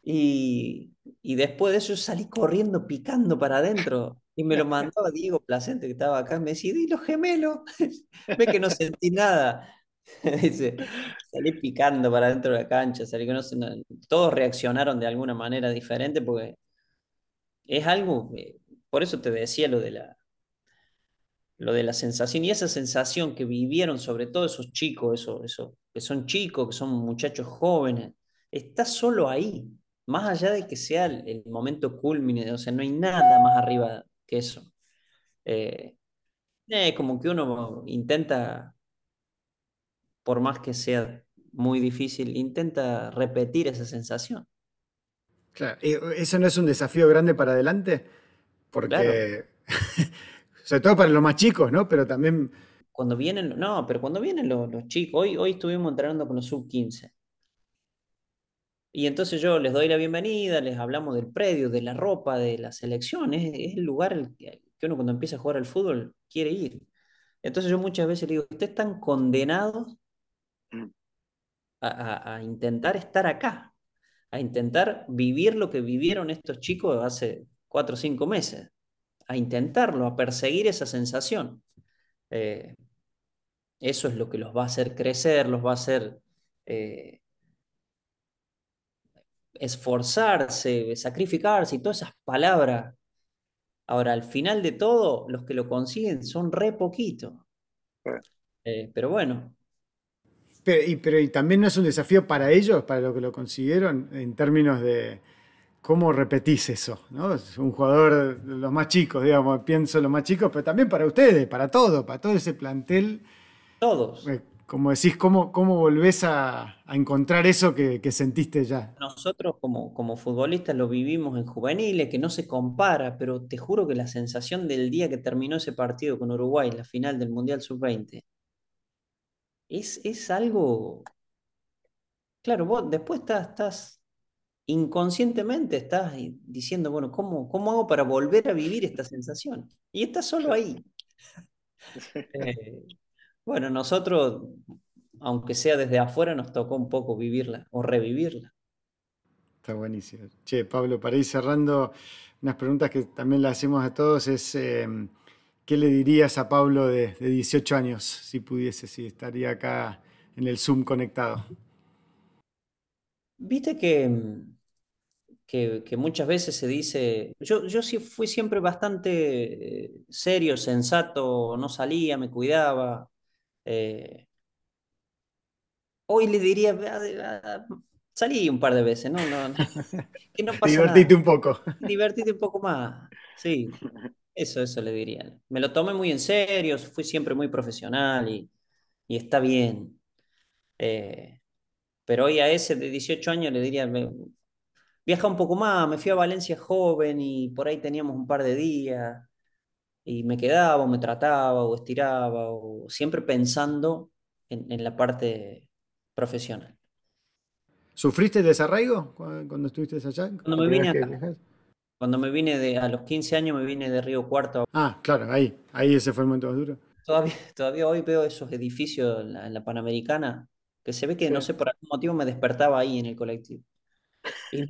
Speaker 2: Y, después de eso salí corriendo, picando para adentro. Y me lo mandaba Diego Placente, que estaba acá, me decía, ¿y los gemelos? Ve que no sentí nada. Salí picando para adentro de la cancha, salí que no, todos reaccionaron de alguna manera diferente porque es algo, por eso te decía lo de la, lo de la sensación y esa sensación que vivieron sobre todo esos chicos, eso, eso, que son chicos, que son muchachos jóvenes, está solo ahí, más allá de que sea el, momento culmine, o sea, no hay nada más arriba que eso. Eh, es como que uno intenta, por más que sea muy difícil, intenta repetir esa sensación.
Speaker 1: Claro, ¿eso no es un desafío grande para adelante? Porque Sobre todo para los más chicos, ¿no? Pero también...
Speaker 2: Cuando vienen, no, pero cuando vienen los, chicos, hoy, hoy estuvimos entrenando con los sub-15. Y entonces yo les doy la bienvenida, les hablamos del predio, de la ropa, de la selección. Es, el lugar que uno cuando empieza a jugar al fútbol quiere ir. Entonces yo muchas veces le digo, ustedes están condenados a, a, intentar estar acá, a intentar vivir lo que vivieron estos chicos hace cuatro o cinco meses a intentarlo, a perseguir esa sensación. Eh, eso es lo que los va a hacer crecer, los va a hacer eh, esforzarse, sacrificarse y todas esas palabras. Ahora, al final de todo, los que lo consiguen son re poquito. Eh, pero bueno.
Speaker 1: Pero y, pero también no es un desafío para ellos, para lo que lo consiguieron, en términos de, ¿Cómo repetís eso? ¿no? Es un jugador de los más chicos, digamos, pienso los más chicos, pero también para ustedes, para todo, para todo ese plantel.
Speaker 2: Todos.
Speaker 1: Eh, como decís, ¿cómo, cómo volvés a, encontrar eso que, sentiste ya?
Speaker 2: Nosotros como, como futbolistas lo vivimos en juveniles, que no se compara, pero te juro que la sensación del día que terminó ese partido con Uruguay, la final del Mundial Sub-20, es, es algo... Claro, vos después estás, estás inconscientemente estás diciendo, bueno, ¿cómo, ¿cómo hago para volver a vivir esta sensación? Y está solo ahí. Eh, bueno, nosotros, aunque sea desde afuera, nos tocó un poco vivirla o revivirla.
Speaker 1: Está buenísimo. Che, Pablo, para ir cerrando, unas preguntas que también le hacemos a todos es, em, ¿qué le dirías a Pablo de, de 18 años si pudiese, si estaría acá en el Zoom conectado?
Speaker 2: Viste que que, muchas veces se dice, yo, yo sí fui siempre bastante eh, serio, sensato, no salía, me cuidaba. Eh, hoy le diría, "Ah, ah, salí un par de veces, ¿no? No, no, que no pasa
Speaker 1: Divertite
Speaker 2: nada.
Speaker 1: un poco.
Speaker 2: Divertite un poco más. Sí, eso, eso le diría. Me lo tomé muy en serio, fui siempre muy profesional y, y está bien. Eh, pero hoy a ese de 18 años le diría, "Me- viaja un poco más, me fui a Valencia joven y por ahí teníamos un par de días y me quedaba o me trataba o estiraba o siempre pensando en, en la parte profesional.
Speaker 1: ¿Sufriste desarraigo cu- cuando estuviste allá?
Speaker 2: Cuando
Speaker 1: ¿La
Speaker 2: me vine acá. Cuando me vine de, a los 15 años me vine de Río Cuarto.
Speaker 1: Ah, claro, ahí. Ahí ese fue el momento más duro.
Speaker 2: Todavía, todavía hoy veo esos edificios en la, en la Panamericana que se ve que no sé por algún motivo me despertaba ahí en el colectivo. Y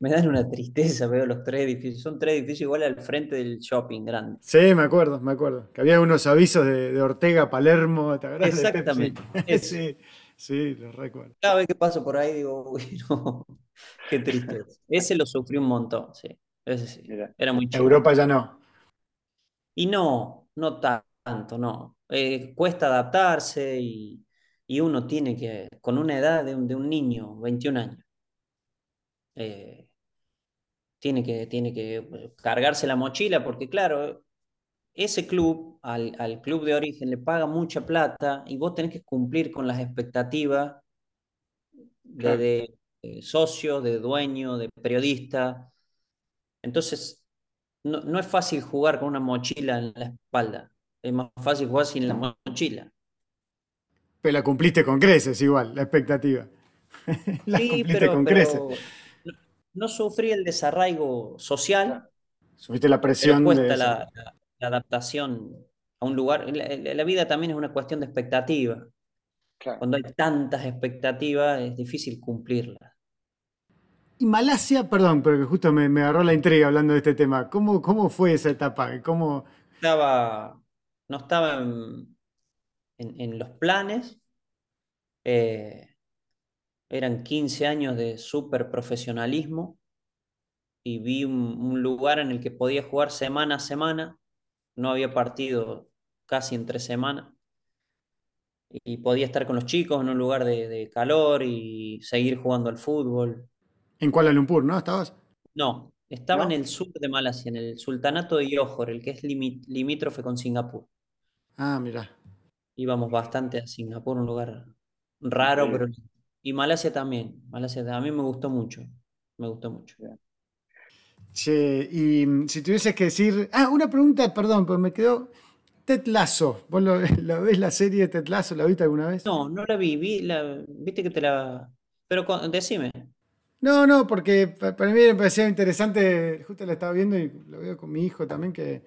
Speaker 2: me dan una tristeza, veo los tres edificios. Son tres edificios iguales al frente del shopping grande.
Speaker 1: Sí, me acuerdo, me acuerdo. Que había unos avisos de, de Ortega, Palermo, ¿te?
Speaker 2: Exactamente.
Speaker 1: Sí, sí, los recuerdo.
Speaker 2: Cada vez que paso por ahí digo, uy, no, qué tristeza. Ese lo sufrí un montón, sí. Ese sí.
Speaker 3: Mira.
Speaker 2: Era muy chico.
Speaker 1: Europa ya no.
Speaker 2: Y no, no tanto, no. Eh, cuesta adaptarse y, y uno tiene que, con una edad de un, de un niño, 21 años, eh, tiene que, tiene que eh, cargarse la mochila porque claro, ese club, al, al club de origen le paga mucha plata y vos tenés que cumplir con las expectativas de,
Speaker 3: Claro.
Speaker 2: de, eh, socio, de dueño, de periodista. Entonces, no, no es fácil jugar con una mochila en la espalda. Es más fácil jugar sin la mochila.
Speaker 1: Pero la cumpliste con creces igual, la expectativa. la
Speaker 2: Sí,
Speaker 1: cumpliste
Speaker 2: pero,
Speaker 1: con
Speaker 2: pero
Speaker 1: creces.
Speaker 2: No, sufrí el desarraigo social,
Speaker 1: Subiste la
Speaker 2: pero
Speaker 1: presión de
Speaker 2: cuesta
Speaker 1: eso.
Speaker 2: la, la- la adaptación a un lugar. La, la- la vida también es una cuestión de expectativa.
Speaker 3: Claro.
Speaker 2: Cuando hay tantas expectativas, es difícil cumplirlas.
Speaker 1: Y Malasia, perdón, pero que justo me, me agarró la intriga hablando de este tema. ¿Cómo, cómo fue esa etapa? ¿Cómo...
Speaker 2: Estaba, no estaba en, en- en los planes. eh, eran 15 años de súper profesionalismo y vi un, un lugar en el que podía jugar semana a semana. No había partido casi entre semanas. Y podía estar con los chicos en un lugar de, de calor y seguir jugando al fútbol.
Speaker 1: En Kuala Lumpur, ¿no? ¿Estabas?
Speaker 2: No, estaba
Speaker 1: ¿No?
Speaker 2: en el sur de Malasia, en el sultanato de Johor, el que es limítrofe con Singapur.
Speaker 1: Ah, mirá.
Speaker 2: Íbamos bastante a Singapur, un lugar raro,
Speaker 3: Sí.
Speaker 2: pero... Y Malasia también. Malasia a mí me gustó mucho. Me gustó mucho.
Speaker 1: Che, y mm, si tuvieses que decir. Ah, una pregunta, perdón, pero me quedó. Ted Lasso. ¿Vos lo, la ves la serie de Ted Lasso? ¿La viste alguna vez?
Speaker 2: No, no la vi, vi la... Viste que te la... Pero con- decime.
Speaker 1: No, no, porque pa- para mí me parecía interesante, justo la estaba viendo y lo veo con mi hijo también, que,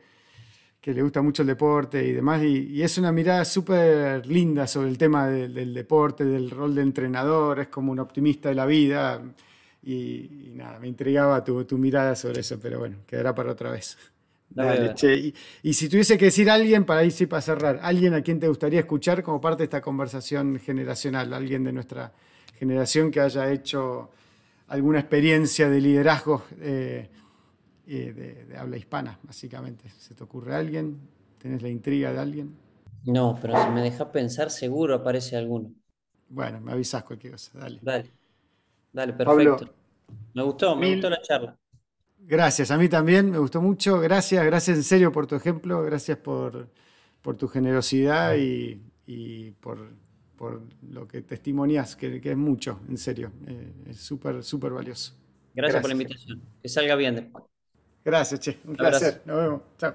Speaker 1: que le gusta mucho el deporte y demás, y, y es una mirada súper linda sobre el tema del, del deporte, del rol de entrenador, es como un optimista de la vida, y, y nada, me intrigaba tu, tu mirada sobre eso, pero bueno, quedará para otra vez. Dale,
Speaker 2: ver.
Speaker 1: che, y, y si tuviese que decir alguien, para ir sí, para cerrar, alguien a quien te gustaría escuchar como parte de esta conversación generacional, alguien de nuestra generación que haya hecho alguna experiencia de liderazgo eh, eh, de, de habla hispana, básicamente. ¿Se te ocurre alguien? ¿Tenés la intriga de alguien?
Speaker 2: No, pero si me dejas pensar, seguro aparece alguno.
Speaker 1: Bueno, me avisas cualquier cosa, dale.
Speaker 2: Dale. Dale,
Speaker 1: Pablo,
Speaker 2: perfecto. Me gustó, me
Speaker 1: mil-
Speaker 2: gustó la charla.
Speaker 1: Gracias, a mí también, me gustó mucho. Gracias, gracias en serio por tu ejemplo, gracias por, por tu generosidad y, y por, por lo que testimonias, que, que es mucho, en serio. eh, es súper, súper valioso.
Speaker 2: Gracias por la
Speaker 1: Gracias.
Speaker 2: invitación. Que salga bien después.
Speaker 1: Gracias, Che. Un placer. Nos vemos. Chao.